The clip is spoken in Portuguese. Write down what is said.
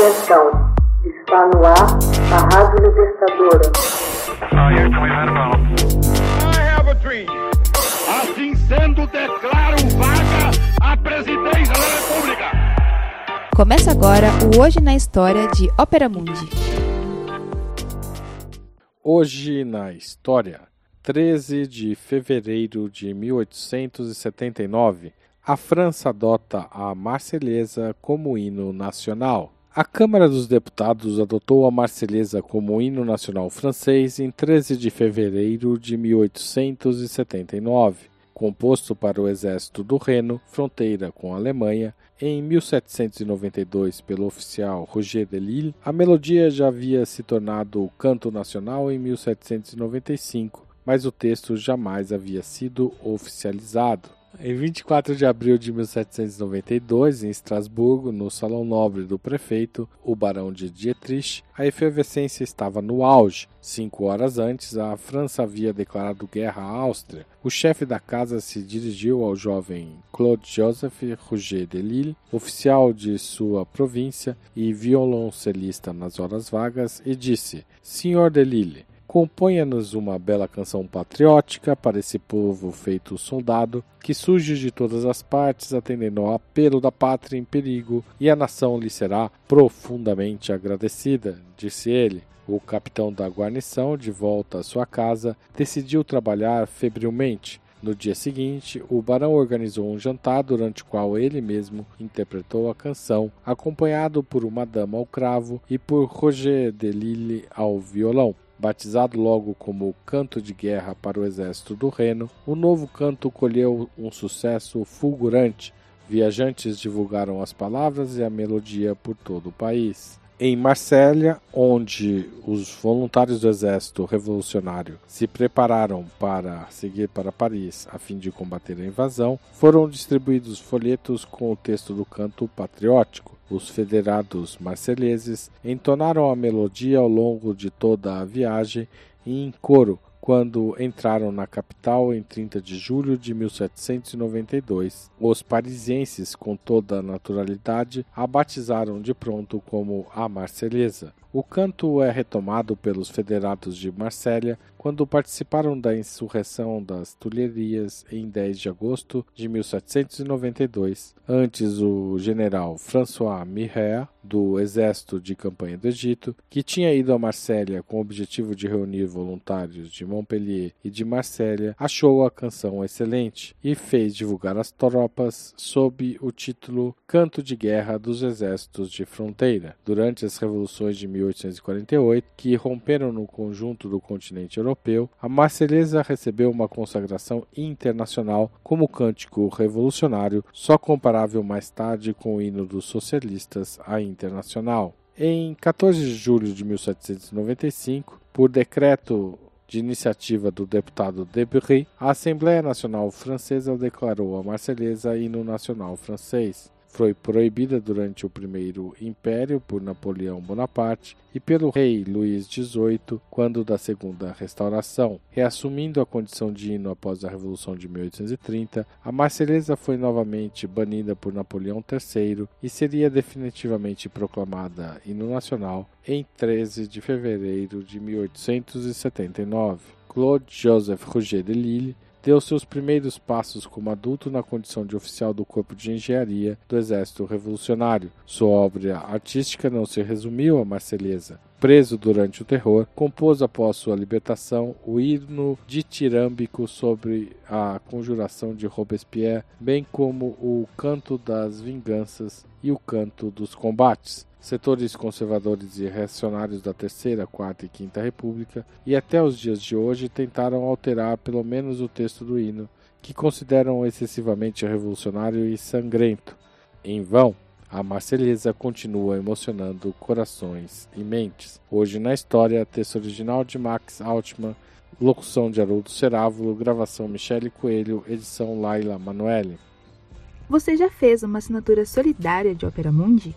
Atenção, está no ar a Rádio Libertadora. Assim sendo, declaro vaga a presidência da República. Começa agora o Hoje na História de Ópera Mundi. Hoje na História, 13 de fevereiro de 1879, a França adota a Marselhesa como hino nacional. A Câmara dos Deputados adotou a Marselhesa como hino nacional francês em 13 de fevereiro de 1879. Composto para o exército do Reno, fronteira com a Alemanha, em 1792 pelo oficial Roger de Lille, a melodia já havia se tornado o canto nacional em 1795, mas o texto jamais havia sido oficializado. Em 24 de abril de 1792, em Estrasburgo, no Salão Nobre do prefeito, o Barão de Dietrich, a efervescência estava no auge. Cinco horas antes, a França havia declarado guerra à Áustria. O chefe da casa se dirigiu ao jovem Claude Joseph Rouget de Lille, oficial de sua província e violoncelista nas horas vagas, e disse: Senhor de Lille, componha-nos uma bela canção patriótica para esse povo feito soldado, que surge de todas as partes, atendendo ao apelo da pátria em perigo, e a nação lhe será profundamente agradecida, disse ele. O capitão da guarnição, de volta à sua casa, decidiu trabalhar febrilmente. No dia seguinte, o barão organizou um jantar durante o qual ele mesmo interpretou a canção, acompanhado por uma dama ao cravo e por Roger de Lille ao violão. Batizado logo como Canto de Guerra para o Exército do Reno, o novo canto colheu um sucesso fulgurante. Viajantes divulgaram as palavras e a melodia por todo o país. Em Marsella, onde os voluntários do Exército Revolucionário se prepararam para seguir para Paris a fim de combater a invasão, foram distribuídos folhetos com o texto do canto patriótico. Os federados marceleses entonaram a melodia ao longo de toda a viagem e em coro quando entraram na capital em 30 de julho de 1792. Os parisienses, com toda a naturalidade, a batizaram de pronto como a Marselhesa. O canto é retomado pelos federados de Marsella quando participaram da insurreição das Tulherias em 10 de agosto de 1792. Antes, o general François Mireille, do exército de campanha do Egito, que tinha ido a Marsella com o objetivo de reunir voluntários de Montpellier e de Marsella, achou a canção excelente e fez divulgar as tropas sob o título Canto de Guerra dos Exércitos de Fronteira. Durante as revoluções de 1848, que romperam no conjunto do continente europeu, a Marselhesa recebeu uma consagração internacional como cântico revolucionário, só comparável mais tarde com o hino dos socialistas à internacional. Em 14 de julho de 1795, por decreto de iniciativa do deputado Debray, a Assembleia Nacional Francesa declarou a Marselhesa hino nacional francês foi proibida durante o Primeiro Império por Napoleão Bonaparte e pelo rei Luís XVIII quando da Segunda Restauração. Reassumindo a condição de hino após a Revolução de 1830, a Marselhesa foi novamente banida por Napoleão III e seria definitivamente proclamada hino nacional em 13 de fevereiro de 1879. Claude Joseph Rouget de Lille deu seus primeiros passos como adulto na condição de oficial do Corpo de Engenharia do Exército Revolucionário. Sua obra artística não se resumiu a Marselhesa. Preso durante o terror, compôs após sua libertação o hino ditirâmbico sobre a conjuração de Robespierre, bem como o canto das vinganças e o canto dos combates setores conservadores e reacionários da Terceira, Quarta e Quinta República, e até os dias de hoje tentaram alterar pelo menos o texto do hino, que consideram excessivamente revolucionário e sangrento. Em vão, a Marselhesa continua emocionando corações e mentes. Hoje na história, texto original de Max Altman, locução de Haroldo Cerávulo, gravação Michele Coelho, edição Laila Manoeli. Você já fez uma assinatura solidária de Opera Mundi?